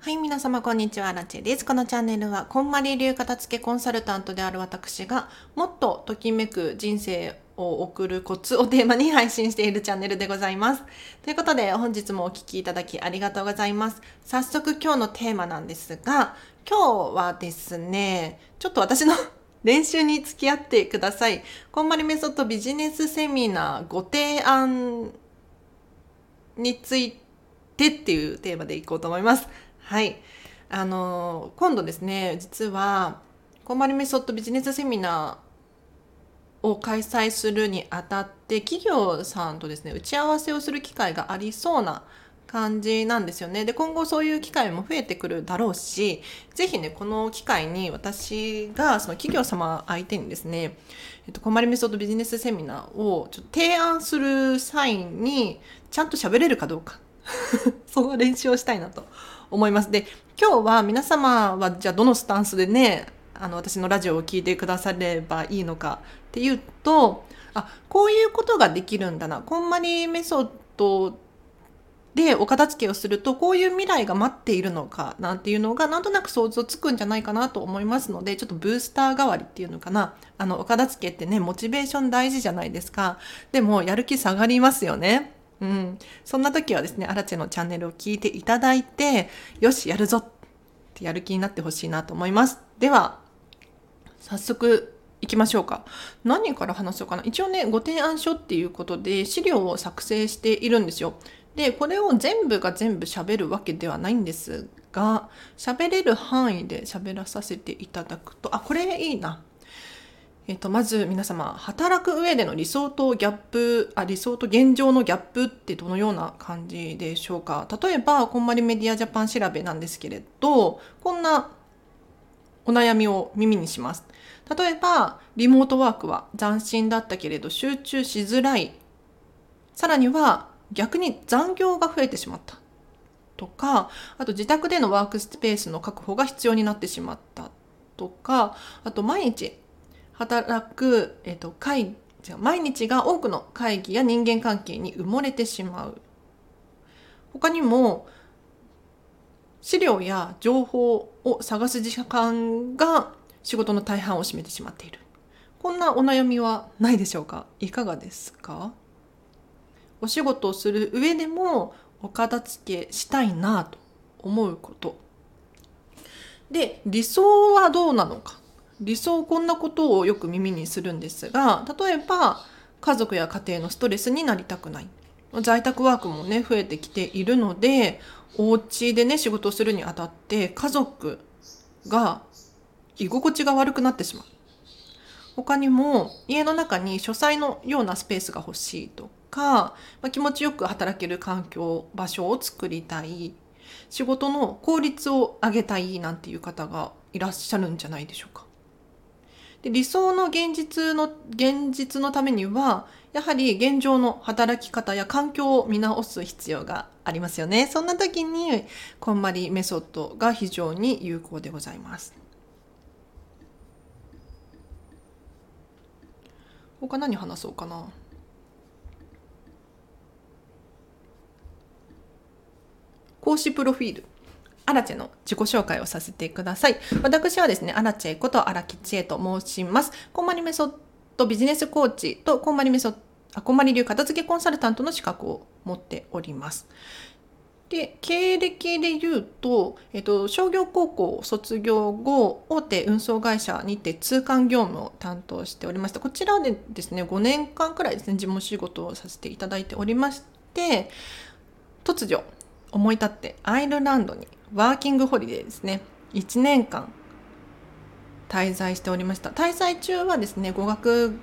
はい、皆様こんにちは、ラチェです。このチャンネルは、こんまり流片付けコンサルタントである私が、もっとときめく人生を送るコツをテーマに配信しているチャンネルでございます。ということで、本日もお聴きいただきありがとうございます。早速今日のテーマなんですが、今日はですね、ちょっと私の練習に付き合ってください。こんまりメソッドビジネスセミナーご提案についてっていうテーマでいこうと思います。はい。あの、今度ですね、実は、こんまりメソッドビジネスセミナーを開催するにあたって、企業さんとですね、打ち合わせをする機会がありそうな感じなんですよね。で、今後そういう機会も増えてくるだろうし、ぜひね、この機会に私がその企業様相手にですね、えっと、こんまりメソッドビジネスセミナーをちょっと提案する際に、ちゃんと喋れるかどうか。その練習をしたいなと思います。で、今日は皆様はじゃあどのスタンスでね、あの私のラジオを聴いてくださればいいのかっていうと、あ、こういうことができるんだな。こんまりメソッドでお片付けをするとこういう未来が待っているのかなんていうのがなんとなく想像つくんじゃないかなと思いますのでちょっとブースター代わりっていうのかなあのお片付けってねモチベーション大事じゃないですかでもやる気下がりますよねうん、そんな時はですね、アラチェのチャンネルを聞いていただいて、よし、やるぞってやる気になってほしいなと思います。では、早速行きましょうか。何から話そうかな。一応ね、ご提案書っていうことで資料を作成しているんですよ。で、これを全部が全部喋るわけではないんですが、喋れる範囲で喋らさせていただくと、あ、これいいな。えっと、まず皆様、働く上での理想とギャップ、あ、理想と現状のギャップってどのような感じでしょうか？例えば、こんまりメディアジャパン調べなんですけれど、こんなお悩みを耳にします。例えば、リモートワークは斬新だったけれど集中しづらい。さらには、逆に残業が増えてしまった。とか、あと自宅でのワークスペースの確保が必要になってしまったとか、あと毎日働く、えっと、会毎日が多くの会議や人間関係に埋もれてしまう。他にも資料や情報を探す時間が仕事の大半を占めてしまっている。こんなお悩みはないでしょうか？いかがですか？お仕事をする上でもお片付けしたいなと思うこと。で、理想はどうなのか？理想こんなことをよく耳にするんですが例えば家族や家庭のストレスになりたくない。在宅ワークもね増えてきているのでお家でね仕事をするにあたって家族が居心地が悪くなってしまう。他にも家の中に書斎のようなスペースが欲しいとか、まあ、気持ちよく働ける環境場所を作りたい。仕事の効率を上げたいなんていう方がいらっしゃるんじゃないでしょうか。で理想の現実の現実のためにはやはり現状の働き方や環境を見直す必要がありますよね。そんな時にこんまりメソッドが非常に有効でございます。他何話そうかな？講師プロフィール。アラチェの自己紹介をさせてください。私はですね、アラチェことアラキチエと申します。コンマリメソッドビジネスコーチとコンマリメソッド、コンマリ流片付けコンサルタントの資格を持っております。で、経歴で言うと、えっと、商業高校卒業後、大手運送会社にて通関業務を担当しておりました。こちらでですね、5年間くらいですね、事務仕事をさせていただいておりまして、突如、思い立ってアイルランドにワーキングホリデーですね。1年間滞在しておりました。滞在中はですね語学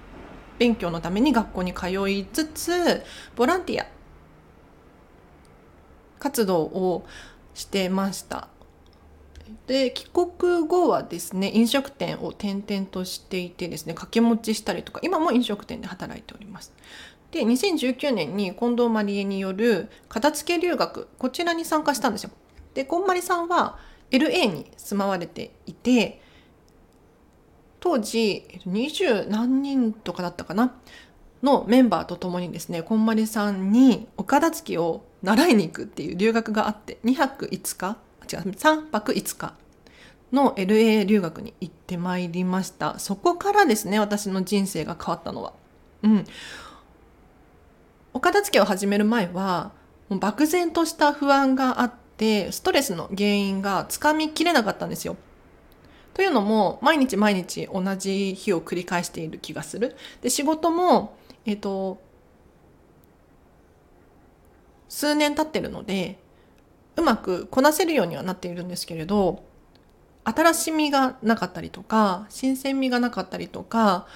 勉強のために学校に通いつつボランティア活動をしてました。で帰国後はですね飲食店を転々としていてですね掛け持ちしたりとか今も飲食店で働いております。で2019年に近藤麻理恵による片付け留学こちらに参加したんですよ。でこんまりさんは LA に住まわれていて当時20何人とかだったかな？のメンバーと共にですねこんまりさんにお片付けを習いに行くっていう留学があって2泊5日違う3泊5日の LA 留学に行ってまいりました。そこからですね私の人生が変わったのは。うん。お片付けを始める前はもう漠然とした不安があってストレスの原因がつかみきれなかったんですよというのも毎日毎日同じ日を繰り返している気がするで仕事もえっ、と数年経ってるのでうまくこなせるようにはなっているんですけれど新しみがなかったりとか新鮮味がなかったりとか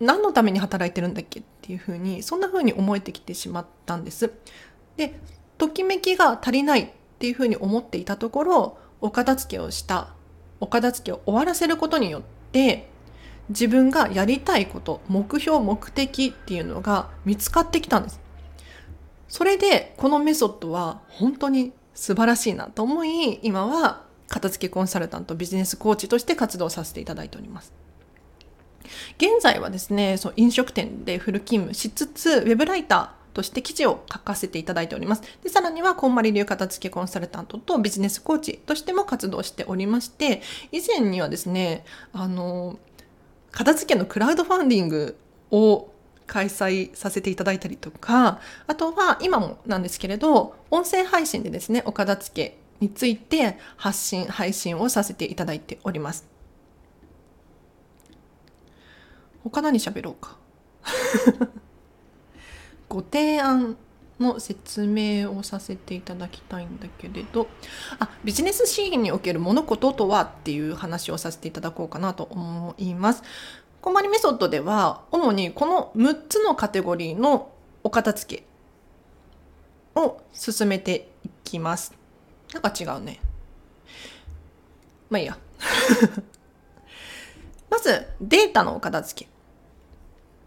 何のために働いてるんだっけっていうふうにそんなふうに思えてきてしまったんです。でときめきが足りないっていうふうに思っていたところお片付けをしたお片付けを終わらせることによって自分がやりたいこと目標目的っていうのが見つかってきたんです。それでこのメソッドは本当に素晴らしいなと思い今は片付けコンサルタントビジネスコーチとして活動させていただいております。現在はですね、そう飲食店でフル勤務しつつ、ウェブライターとして記事を書かせていただいております。で、さらには、こんまり流片付けコンサルタントとビジネスコーチとしても活動しておりまして、以前にはですね、あの、片付けのクラウドファンディングを開催させていただいたりとか、あとは今もなんですけれど、音声配信でですね、お片付けについて発信、配信をさせていただいております。他何喋ろうか？ご提案の説明をさせていただきたいんだけれどあビジネスシーンにおける物事とはっていう話をさせていただこうかなと思います。こまりメソッドでは主にこの6つのカテゴリーのお片付けを進めていきます。なんか違うね。まあいいや。まずデータのお片付け。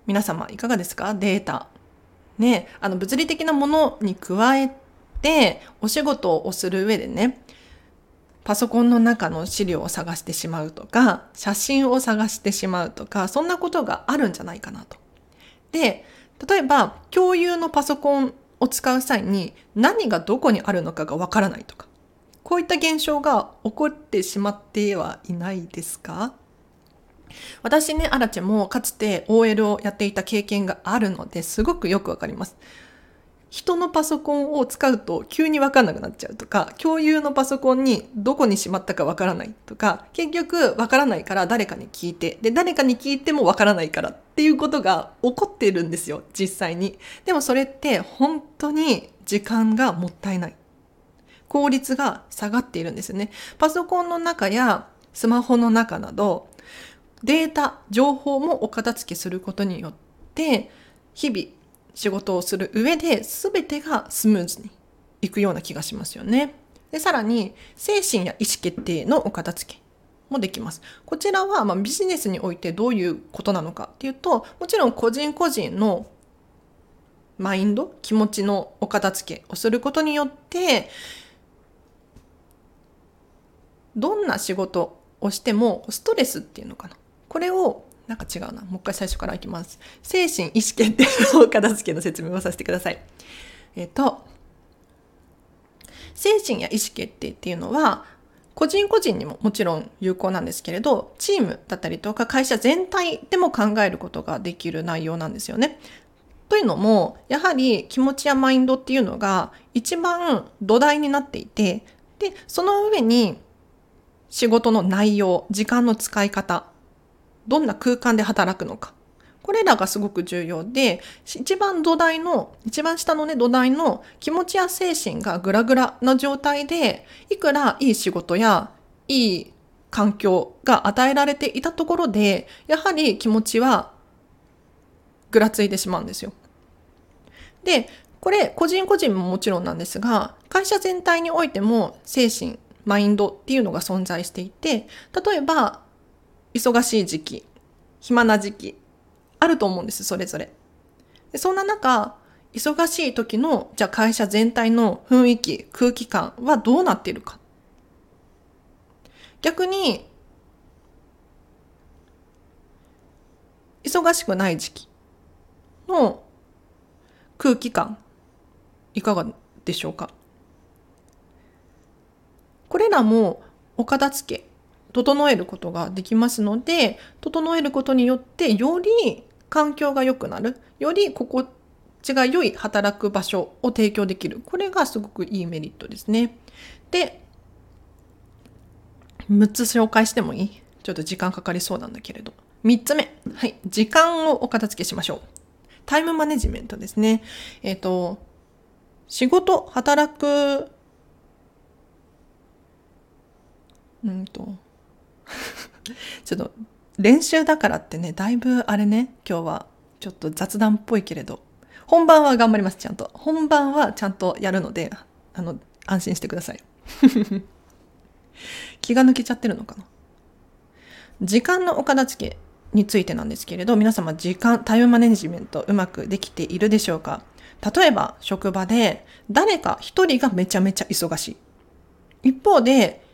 皆様いかがですか？データ。ね、あの物理的なものに加えてお仕事をする上でね、パソコンの中の資料を探してしまうとか、写真を探してしまうとか、そんなことがあるんじゃないかなと。で、例えば共有のパソコンを使う際に何がどこにあるのかがわからないとか、こういった現象が起こってしまってはいないですか？私ね、アラチェもかつて OL をやっていた経験があるのですごくよくわかります。人のパソコンを使うと急にわかんなくなっちゃうとか、共有のパソコンにどこにしまったかわからないとか、結局わからないから誰かに聞いて、で、誰かに聞いてもわからないからっていうことが起こっているんですよ、実際に。でもそれって本当に時間がもったいない。効率が下がっているんですよね。パソコンの中やスマホの中など、データ、情報もお片付けすることによって、日々仕事をする上で全てがスムーズにいくような気がしますよね。で、さらに、精神や意思決定のお片付けもできます。こちらは、まあ、ビジネスにおいてどういうことなのかっていうと、もちろん個人個人のマインド、気持ちのお片付けをすることによって、どんな仕事をしてもストレスっていうのかな。これをなんか違うな。もう一回最初からいきます。精神、意思決定の片付けの説明をさせてください。えっ、と、精神や意思決定っていうのは、個人個人にももちろん有効なんですけれど、チームだったりとか会社全体でも考えることができる内容なんですよね。というのも、やはり気持ちやマインドっていうのが一番土台になっていて、で、その上に仕事の内容、時間の使い方、どんな空間で働くのか。これらがすごく重要で、一番土台の、一番下のね、土台の気持ちや精神がグラグラな状態で、いくらいい仕事やいい環境が与えられていたところで、やはり気持ちはぐらついてしまうんですよ。で、これ個人個人ももちろんなんですが、会社全体においても精神、マインドっていうのが存在していて、例えば忙しい時期、暇な時期、あると思うんです、それぞれ。でそんな中、忙しい時の、じゃあ会社全体の雰囲気、空気感はどうなっているか。逆に、忙しくない時期の空気感、いかがでしょうか。これらもお片付け整えることができますので整えることによってより環境が良くなるより心地が良い働く場所を提供できるこれがすごくいいメリットですね。で6つ紹介してもいい？ちょっと時間かかりそうなんだけれど。3つ目。はい。時間をお片付けしましょう。タイムマネジメントですね。えっ、ー、と、仕事、働く、うんと、ちょっと練習だからってね、だいぶあれね、今日はちょっと雑談っぽいけれど、本番は頑張ります、ちゃんと。本番はちゃんとやるので、あの、安心してください。気が抜けちゃってるのかな。時間のお片付けについてなんですけれど、皆様時間、タイムマネジメントうまくできているでしょうか例えば、職場で誰か一人がめちゃめちゃ忙しい。一方で、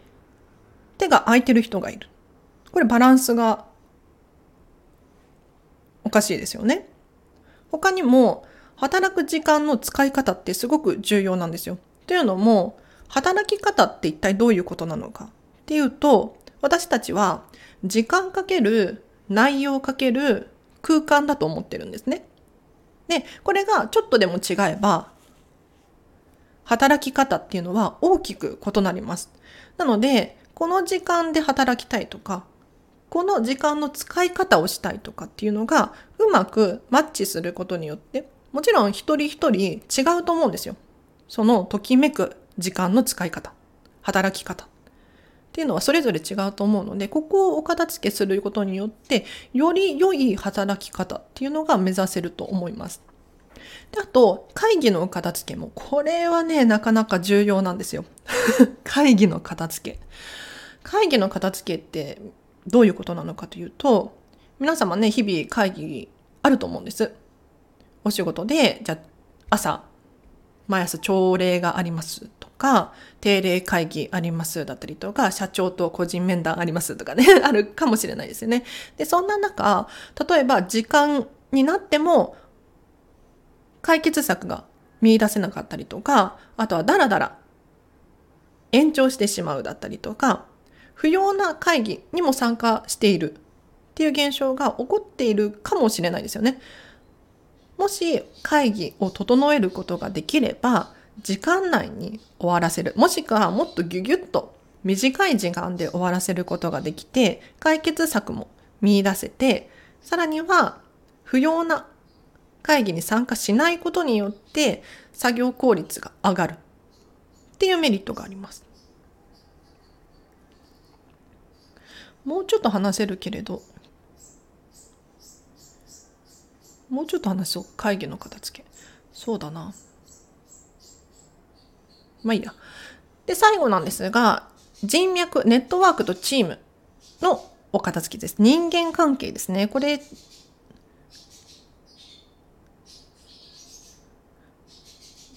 手が空いてる人がいる。これバランスがおかしいですよね。他にも、働く時間の使い方ってすごく重要なんですよ。というのも、働き方って一体どういうことなのかっていうと、私たちは時間かける内容かける空間だと思ってるんですね。で、これがちょっとでも違えば、働き方っていうのは大きく異なります。なので、この時間で働きたいとか、この時間の使い方をしたいとかっていうのがうまくマッチすることによって、もちろん一人一人違うと思うんですよ。そのときめく時間の使い方、働き方。っていうのはそれぞれ違うと思うので、ここをお片付けすることによって、より良い働き方っていうのが目指せると思います。であと、会議のお片付けも、これはね、なかなか重要なんですよ。会議の片付け。会議の片付けってどういうことなのかというと、皆様ね、日々会議あると思うんです。お仕事で、じゃあ朝、毎朝朝礼がありますとか、定例会議ありますだったりとか、社長と個人面談ありますとかね、あるかもしれないですよね。で、そんな中、例えば時間になっても解決策が見出せなかったりとか、あとはダラダラ延長してしまうだったりとか、不要な会議にも参加しているっていう現象が起こっているかもしれないですよね。もし会議を整えることができれば、時間内に終わらせる。もしくはもっとギュギュッと短い時間で終わらせることができて、解決策も見出せて、さらには不要な会議に参加しないことによって作業効率が上がるっていうメリットがあります。もうちょっと話せるけれど、もうちょっと話そう。会議の片付け。そうだな。まあいいや。で、最後なんですが、人脈、ネットワークとチームのお片付きです。人間関係ですね。これ、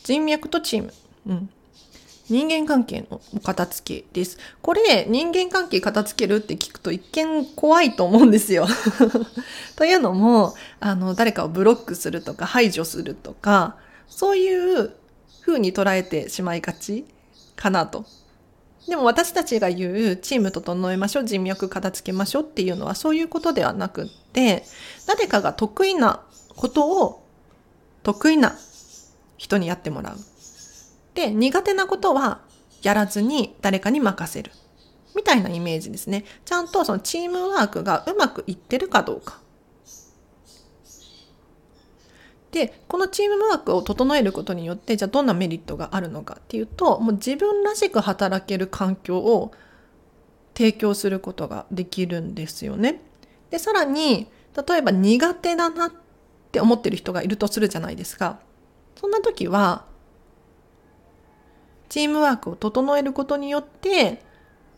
人脈とチーム。うん。人間関係のお片付けです。これ、人間関係片付けるって聞くと一見怖いと思うんですよ。というのも、あの、誰かをブロックするとか排除するとか、そういう風に捉えてしまいがちかなと。でも私たちが言うチーム整えましょう、人脈片付けましょうっていうのはそういうことではなくって、誰かが得意なことを得意な人にやってもらう。で、苦手なことはやらずに誰かに任せる。みたいなイメージですね。ちゃんとそのチームワークがうまくいってるかどうか。でこのチームワークを整えることによってじゃあどんなメリットがあるのかっていうともう自分らしく働ける環境を提供することができるんですよね。でさらに例えば苦手だなって思ってる人がいるとするじゃないですか。そんな時はチームワークを整えることによって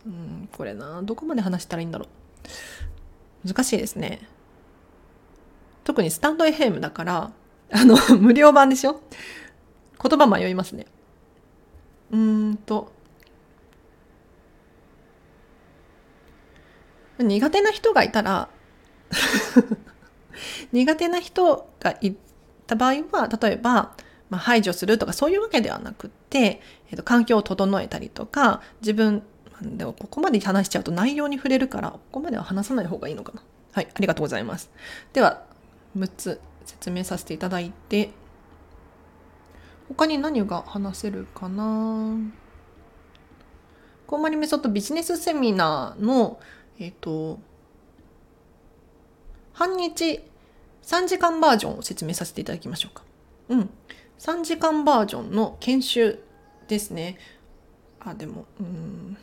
うんこれなどこまで話したらいいんだろう難しいですね。特にスタンド FM だからあの、無料版でしょ？言葉迷いますね。うーんと。苦手な人がいたら 苦手な人がいた場合は、例えば、まあ、排除するとかそういうわけではなくって、えっと、環境を整えたりとか、自分、でもここまで話しちゃうと内容に触れるからここまでは話さない方がいいのかな。はいありがとうございます。では6つ説明させていただいて他に何が話せるかな？こんまりメソッドビジネスセミナーのえっ、と半日3時間バージョンを説明させていただきましょうか。うん。3時間バージョンの研修ですね。あ、でも、うん。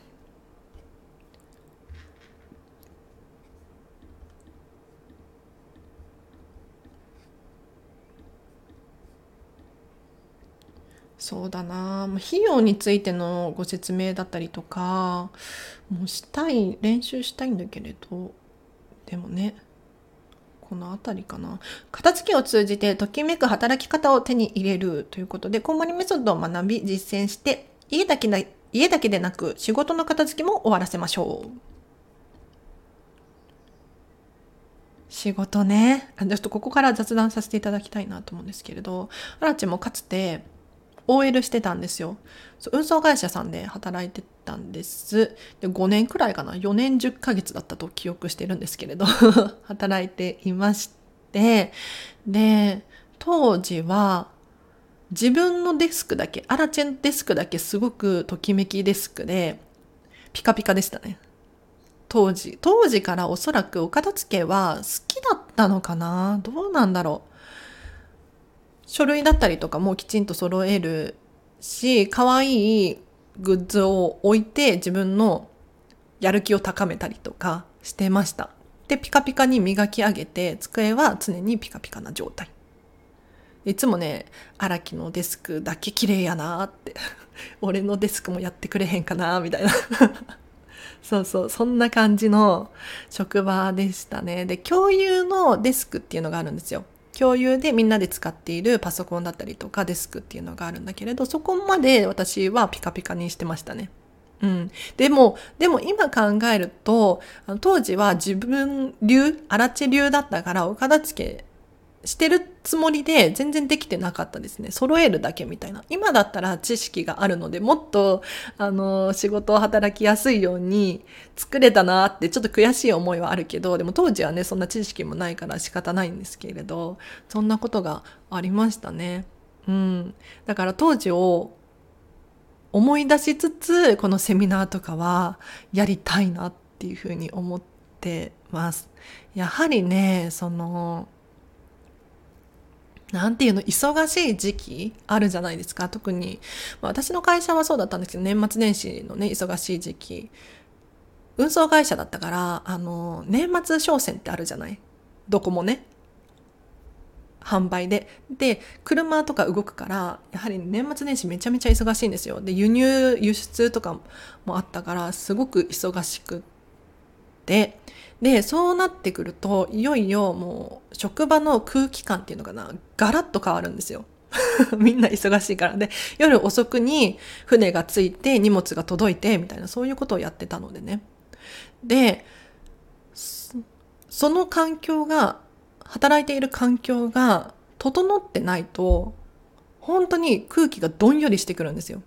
そうだな費用についてのご説明だったりとかもうしたい練習したいんだけれどでもねこの辺りかな。片付けを通じてときめく働き方を手に入れるということで、こんまりメソッドを学び実践して、家だけな家だけでなく仕事の片付けも終わらせましょう。仕事ね。ちょっとここから雑談させていただきたいなと思うんですけれど、アラチもかつて OL してたんですよ。運送会社さんで働いてたんです。で5年くらいかな。4年10ヶ月だったと記憶してるんですけれど、働いていまして、で、当時は自分のデスクだけ、アラチェンデスクだけすごくときめきデスクで、ピカピカでしたね。当時。当時からおそらくお片付けは好きだったのかなどうなんだろう。書類だったりとかもきちんと揃えるし、可愛いグッズを置いて自分のやる気を高めたりとかしてました。で、ピカピカに磨き上げて、机は常にピカピカな状態。いつもね、荒木のデスクだけ綺麗やなって。俺のデスクもやってくれへんかなみたいな。そうそう、そんな感じの職場でしたね。で、共有のデスクっていうのがあるんですよ。共有でみんなで使っているパソコンだったりとかデスクっていうのがあるんだけれど、そこまで私はピカピカにしてましたね。うん。でも、でも今考えると、当時は自分流、荒地流だったから、岡田付けしてるつもりで全然できてなかったですね。揃えるだけみたいな。今だったら知識があるので、もっと、あの、仕事を働きやすいように作れたなって、ちょっと悔しい思いはあるけど、でも当時はね、そんな知識もないから仕方ないんですけれど、そんなことがありましたね。うん。だから当時を思い出しつつ、このセミナーとかはやりたいなっていうふうに思ってます。やはりね、その、なんていうの、忙しい時期あるじゃないですか。特に、まあ、私の会社はそうだったんですけど、年末年始のね、忙しい時期。運送会社だったから、あの、年末商戦ってあるじゃない？どこもね。販売で。で、車とか動くから、やはり年末年始めちゃめちゃ忙しいんですよ。で、輸入、輸出とかもあったから、すごく忙しくって、でそうなってくるといよいよもう職場の空気感っていうのかなガラッと変わるんですよ。みんな忙しいからで夜遅くに船が着いて荷物が届いてみたいなそういうことをやってたのでね。でその環境が働いている環境が整ってないと本当に空気がどんよりしてくるんですよ。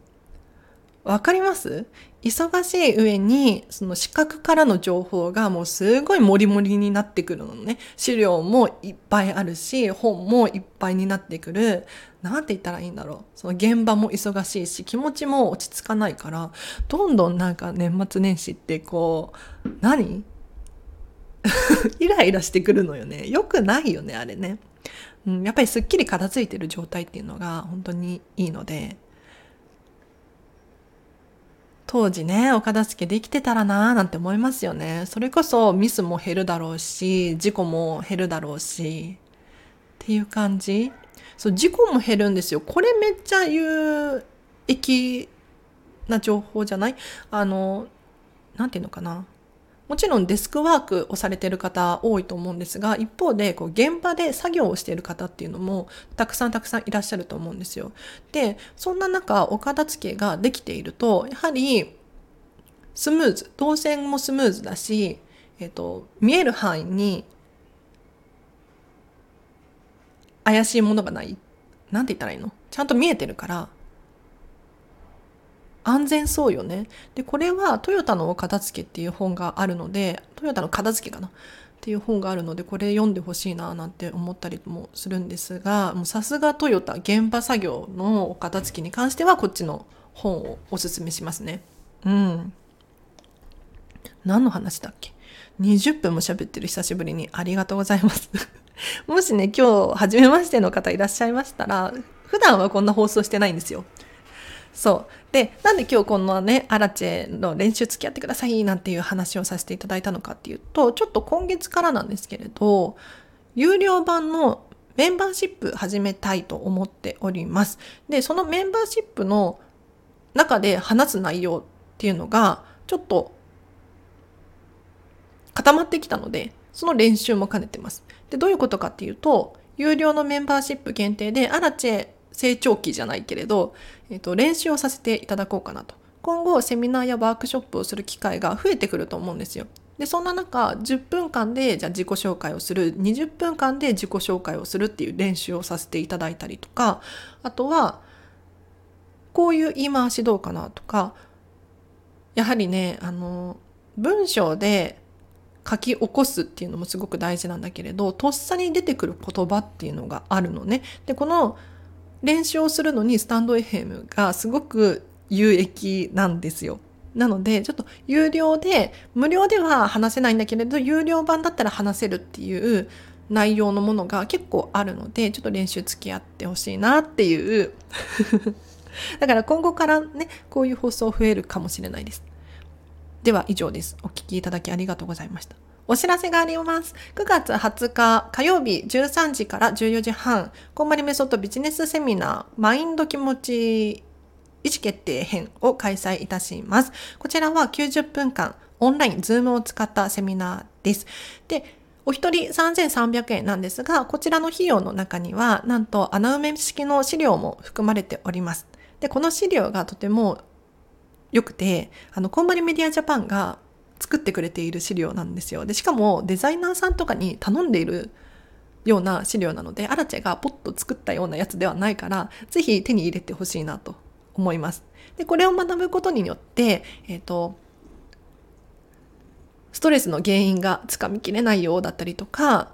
わかります？忙しい上に、その視覚からの情報がもうすごいモリモリになってくるのね。資料もいっぱいあるし、本もいっぱいになってくる。なんて言ったらいいんだろう。その現場も忙しいし、気持ちも落ち着かないから、どんどんなんか年末年始ってこう、何？イライラしてくるのよね。よくないよね、あれね。うん、やっぱりすっきり片付いてる状態っていうのが本当にいいので、当時ね、お片付けできてたらなーなんて思いますよね。それこそミスも減るだろうし、事故も減るだろうし、っていう感じ。そう、事故も減るんですよ。これめっちゃ有益な情報じゃない？あの、なんていうのかな？もちろんデスクワークをされてる方多いと思うんですが、一方でこう現場で作業をしている方っていうのもたくさんたくさんいらっしゃると思うんですよ。で、そんな中、お片付けができていると、やはりスムーズ、動線もスムーズだし、えっ、と、見える範囲に怪しいものがない。なんて言ったらいいの？ちゃんと見えてるから、安全そうよね。で、これはトヨタのお片付けっていう本があるので、トヨタの片付けかなっていう本があるので、これ読んでほしいななんて思ったりもするんですが、もうさすがトヨタ現場作業のお片付けに関してはこっちの本をおすすめしますね。うん。何の話だっけ ?20 分も喋ってる久しぶりにありがとうございます もしね、今日初めましての方いらっしゃいましたら、普段はこんな放送してないんですよ。そう。で、なんで今日こんなね、アラチェの練習付き合ってくださいなんていう話をさせていただいたのかっていうと、ちょっと今月からなんですけれど、有料版のメンバーシップ始めたいと思っております。で、そのメンバーシップの中で話す内容っていうのが、ちょっと固まってきたので、その練習も兼ねてます。で、どういうことかっていうと、有料のメンバーシップ限定で、アラチェ成長期じゃないけれど、えっ、と、練習をさせていただこうかなと。今後、セミナーやワークショップをする機会が増えてくると思うんですよ。で、そんな中、10分間で、じゃあ自己紹介をする、20分間で自己紹介をするっていう練習をさせていただいたりとか、あとは、こういう言い回しどうかなとか、やはりね、あの、文章で書き起こすっていうのもすごく大事なんだけれど、とっさに出てくる言葉っていうのがあるのね。で、この練習をするのにスタンド FM がすごく有益なんですよ。なので、ちょっと有料で、無料では話せないんだけれど、有料版だったら話せるっていう内容のものが結構あるので、ちょっと練習付き合ってほしいなっていう だから今後からね、こういう放送増えるかもしれないです。では以上です。お聞きいただきありがとうございました。お知らせがあります。9月20日火曜日13時から14時半、こんまりメソッドビジネスセミナー、マインド気持ち意思決定編を開催いたします。こちらは90分間、オンライン、ズームを使ったセミナーです。で、お一人3300円なんですが、こちらの費用の中には、なんと穴埋め式の資料も含まれております。で、この資料がとても良くて、あの、コンマリメディアジャパンが作ってくれている資料なんですよ。で、しかもデザイナーさんとかに頼んでいるような資料なので、アラチェがポッと作ったようなやつではないから、ぜひ手に入れてほしいなと思います。で、これを学ぶことによって、えっ、ー、と、ストレスの原因がつかみきれないようだったりとか、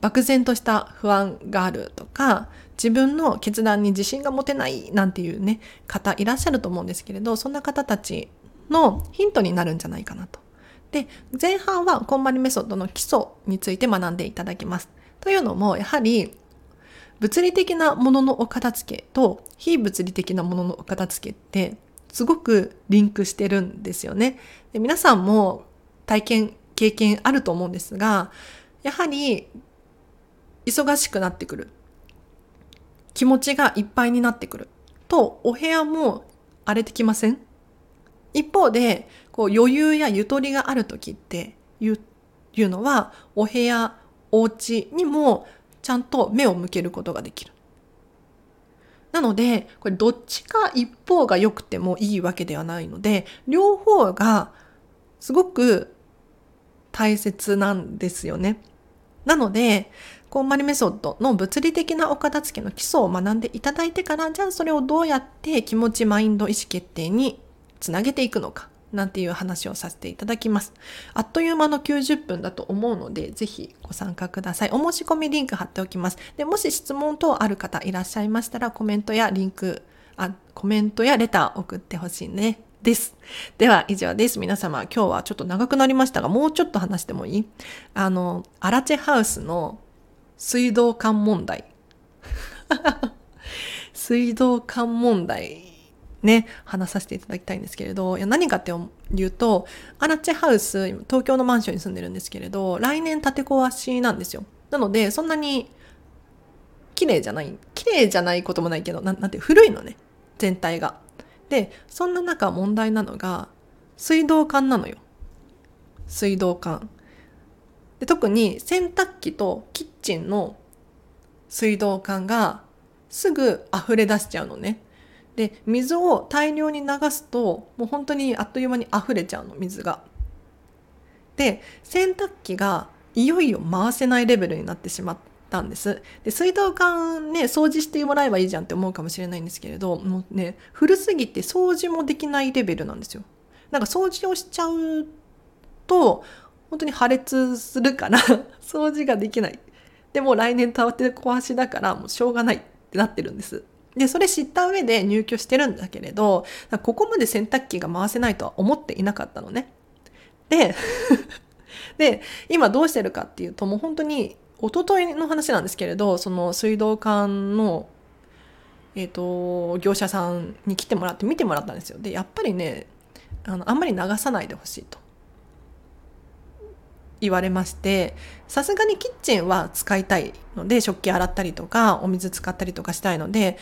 漠然とした不安があるとか、自分の決断に自信が持てないなんていうね、方いらっしゃると思うんですけれど、そんな方たちのヒントになるんじゃないかなと。で、前半はこんまりメソッドの基礎について学んでいただきます。というのも、やはり物理的なもののお片付けと非物理的なもののお片付けってすごくリンクしてるんですよね。で皆さんも体験、経験あると思うんですが、やはり忙しくなってくる。気持ちがいっぱいになってくる。と、お部屋も荒れてきません？一方で、こう余裕やゆとりがある時っていうのは、お部屋、お家にもちゃんと目を向けることができる。なので、これどっちか一方が良くてもいいわけではないので、両方がすごく大切なんですよね。なので、こんまりメソッドの物理的なお片付けの基礎を学んでいただいてから、じゃあそれをどうやって気持ち、マインド、意思決定につなげていくのか、なんていう話をさせていただきます。あっという間の90分だと思うので、ぜひご参加ください。お申し込みリンク貼っておきます。で、もし質問等ある方いらっしゃいましたら、コメントやリンク、あ、コメントやレター送ってほしいね。です。では以上です。皆様、今日はちょっと長くなりましたが、もうちょっと話してもいい？あの、アラチェハウスの水道管問題。水道管問題ね、話させていただきたいんですけれど、いや何かっていうと、アラチェハウス、東京のマンションに住んでるんですけれど、来年建て壊しなんですよ。なので、そんなに綺麗じゃない、綺麗じゃないこともないけど、ななんて古いのね、全体が。で、そんな中問題なのが、水道管なのよ。水道管。で特に洗濯機とキッチンの水道管がすぐ溢れ出しちゃうのね。で、水を大量に流すと、もう本当にあっという間に溢れちゃうの、水が。で、洗濯機がいよいよ回せないレベルになってしまったんです。で水道管ね掃除してもらえばいいじゃんって思うかもしれないんですけれどもうね古すぎて掃除もできないレベルなんですよ。なんか掃除をしちゃうと本当に破裂するから 掃除ができない。でも来年倒って壊しだからもうしょうがないってなってるんです。でそれ知った上で入居してるんだけれどここまで洗濯機が回せないとは思っていなかったのね。で で今どうしてるかっていうともう本当に一昨日の話なんですけれどその水道管のえーと、業者さんに来てもらって見てもらったんですよ。でやっぱりねあのあんまり流さないでほしいと。言われましてさすがにキッチンは使いたいので食器洗ったりとかお水使ったりとかしたいので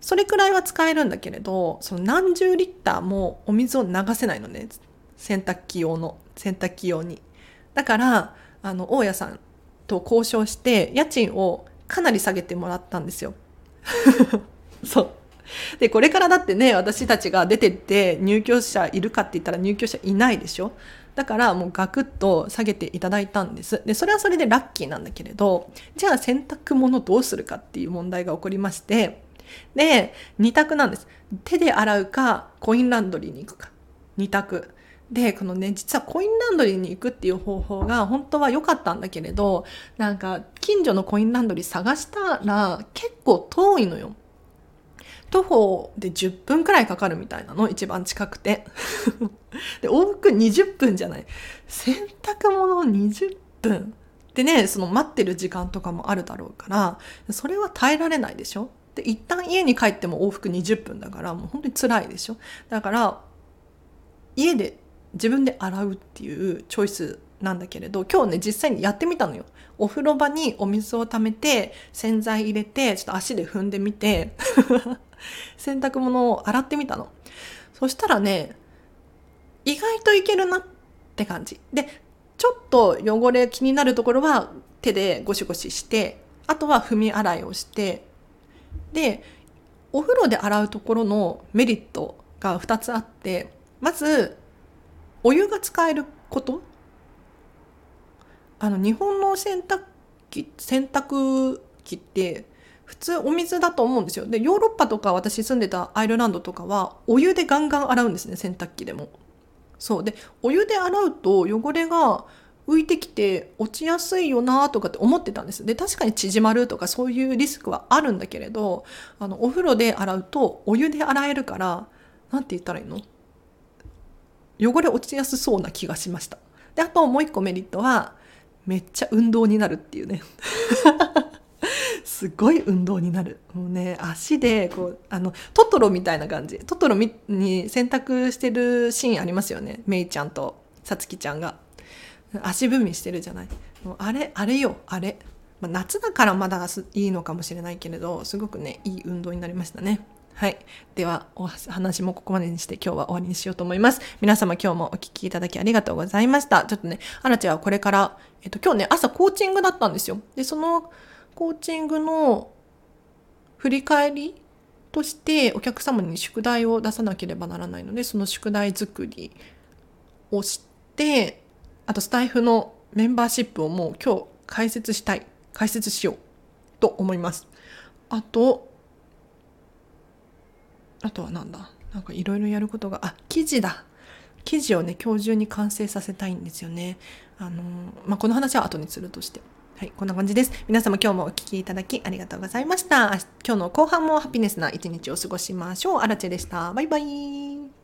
それくらいは使えるんだけれどその何十リッターもお水を流せないのね洗濯機用の洗濯機用に。だからあの大家さんと交渉して家賃をかなり下げてもらったんですよ。そう。でこれからだってね私たちが出てって入居者いるかって言ったら入居者いないでしょ。だからもうガクッと下げていただいたんです。で、それはそれでラッキーなんだけれど、じゃあ洗濯物どうするかっていう問題が起こりまして、で、2択なんです。手で洗うか、コインランドリーに行くか。2択。で、このね、実はコインランドリーに行くっていう方法が本当は良かったんだけれど、なんか近所のコインランドリー探したら結構遠いのよ。徒歩で10分くらいかかるみたいなの？一番近くて。で往復20分じゃない。洗濯物20分。でねその待ってる時間とかもあるだろうからそれは耐えられないでしょ？で一旦家に帰っても往復20分だからもう本当に辛いでしょ？だから家で自分で洗うっていうチョイスなんだけれど今日ね実際にやってみたのよ。お風呂場にお水をためて洗剤入れてちょっと足で踏んでみて。洗濯物を洗ってみたの。そしたらね、意外といけるなって感じ。で、ちょっと汚れ気になるところは手でゴシゴシして、あとは踏み洗いをして、で、お風呂で洗うところのメリットが2つあって、まず、お湯が使えることあの、日本の洗濯機、洗濯機って、普通お水だと思うんですよ。でヨーロッパとか私住んでたアイルランドとかはお湯でガンガン洗うんですね洗濯機でも。そう。でお湯で洗うと汚れが浮いてきて落ちやすいよなとかって思ってたんです。で確かに縮まるとかそういうリスクはあるんだけれどあのお風呂で洗うとお湯で洗えるから何て言ったらいいの？汚れ落ちやすそうな気がしました。であともう一個メリットはめっちゃ運動になるっていうね。すごい運動になるもうね足でこうあのトトロみたいな感じトトロに洗濯してるシーンありますよねメイちゃんとさつきちゃんが足踏みしてるじゃないもうあれあれよあれ、まあ、夏だからまだいいのかもしれないけれどすごくねいい運動になりましたねはい。では、お話もここまでにして今日は終わりにしようと思います。皆様今日もお聴きいただきありがとうございました。ちょっとね、アラチはこれから、えっと、今日ね、朝コーチングだったんですよ。で、そのコーチングの振り返りとしてお客様に宿題を出さなければならないのでその宿題作りをしてあとスタイフのメンバーシップをもう今日解説したい解説しようと思います。あとあとはなんだ？なんかいろいろやることがあ記事だ。記事をね今日中に完成させたいんですよね。あのまあこの話は後にするとして。はい、こんな感じです。皆様今日もお聴きいただきありがとうございました。今日の後半もハピネスな一日を過ごしましょう。アラチェでした。バイバイ。